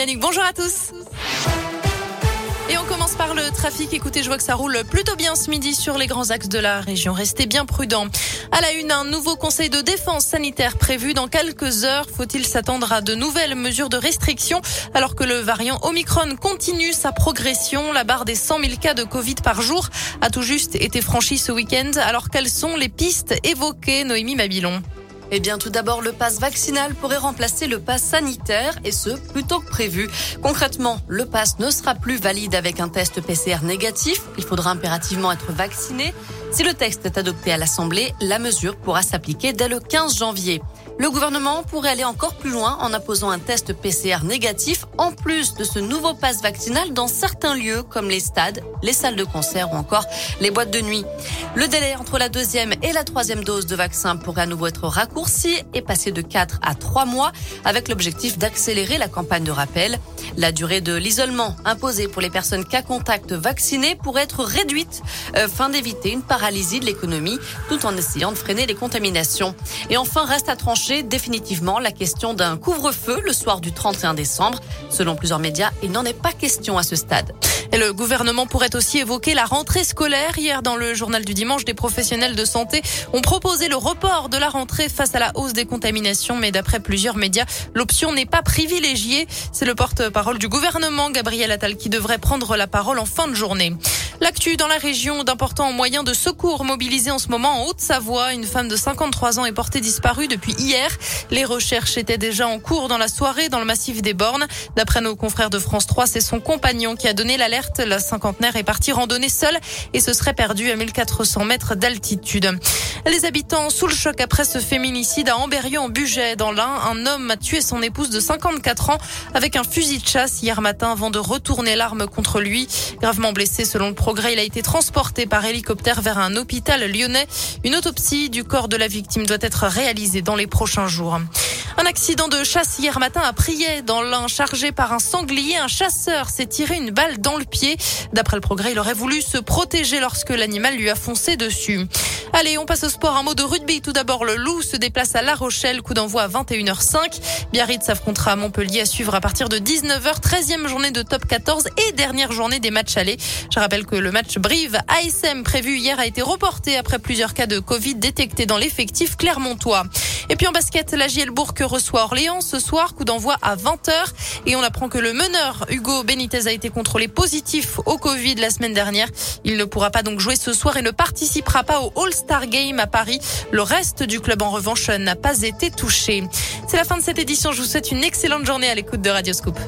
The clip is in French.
Yannick, bonjour à tous. Et on commence par le trafic. Écoutez, je vois que ça roule plutôt bien ce midi sur les grands axes de la région. Restez bien prudents. À la une, un nouveau conseil de défense sanitaire prévu dans quelques heures. Faut-il s'attendre à de nouvelles mesures de restriction alors que le variant Omicron continue sa progression? La barre des 100 000 cas de Covid par jour a tout juste été franchie ce week-end. Alors quelles sont les pistes évoquées, Noémie Mabilon? Eh bien, tout d'abord, le pass vaccinal pourrait remplacer le pass sanitaire et ce, plus tôt que prévu. Concrètement, le pass ne sera plus valide avec un test PCR négatif. Il faudra impérativement être vacciné. Si le texte est adopté à l'Assemblée, la mesure pourra s'appliquer dès le 15 janvier. Le gouvernement pourrait aller encore plus loin en imposant un test PCR négatif en plus de ce nouveau pass vaccinal dans certains lieux comme les stades, les salles de concert ou encore les boîtes de nuit. Le délai entre la deuxième et la troisième dose de vaccin pourrait à nouveau être raccourci et passer de 4 à 3 mois avec l'objectif d'accélérer la campagne de rappel. La durée de l'isolement imposée pour les personnes cas contact vaccinées pourrait être réduite euh, afin d'éviter une paralysie de l'économie tout en essayant de freiner les contaminations. Et enfin, reste à trancher définitivement la question d'un couvre-feu le soir du 31 décembre. Selon plusieurs médias, il n'en est pas question à ce stade. Et le gouvernement pourrait aussi évoquer la rentrée scolaire. Hier, dans le journal du dimanche, des professionnels de santé ont proposé le report de la rentrée face à la hausse des contaminations. Mais d'après plusieurs médias, l'option n'est pas privilégiée. C'est le porte-parole du gouvernement, Gabriel Attal, qui devrait prendre la parole en fin de journée. L'actu dans la région d'importants moyens de secours mobilisés en ce moment en Haute-Savoie. Une femme de 53 ans est portée disparue depuis hier. Les recherches étaient déjà en cours dans la soirée dans le massif des Bornes. D'après nos confrères de France 3, c'est son compagnon qui a donné l'alerte. La cinquantenaire est partie randonner seule et se serait perdue à 1400 mètres d'altitude. Les habitants sous le choc après ce féminicide à Amberieu en Bugey dans l'Ain. Un homme a tué son épouse de 54 ans avec un fusil de chasse hier matin avant de retourner l'arme contre lui. Gravement blessé selon le il a été transporté par hélicoptère vers un hôpital lyonnais. Une autopsie du corps de la victime doit être réalisée dans les prochains jours. Un accident de chasse hier matin à Prier, dans l'un chargé par un sanglier. Un chasseur s'est tiré une balle dans le pied. D'après le progrès, il aurait voulu se protéger lorsque l'animal lui a foncé dessus. Allez, on passe au sport. Un mot de rugby. Tout d'abord, le Loup se déplace à La Rochelle. Coup d'envoi à 21h05. Biarritz s'affrontera à Montpellier à suivre à partir de 19h. 13e journée de top 14 et dernière journée des matchs allés. Je rappelle que le match Brive ASM prévu hier a été reporté après plusieurs cas de Covid détectés dans l'effectif clermontois. Et puis en basket, la Gielbourg reçoit Orléans ce soir, coup d'envoi à 20h. Et on apprend que le meneur Hugo Benitez a été contrôlé positif au Covid la semaine dernière. Il ne pourra pas donc jouer ce soir et ne participera pas au All-Star Game à Paris. Le reste du club en revanche n'a pas été touché. C'est la fin de cette édition. Je vous souhaite une excellente journée à l'écoute de Radio Scoop.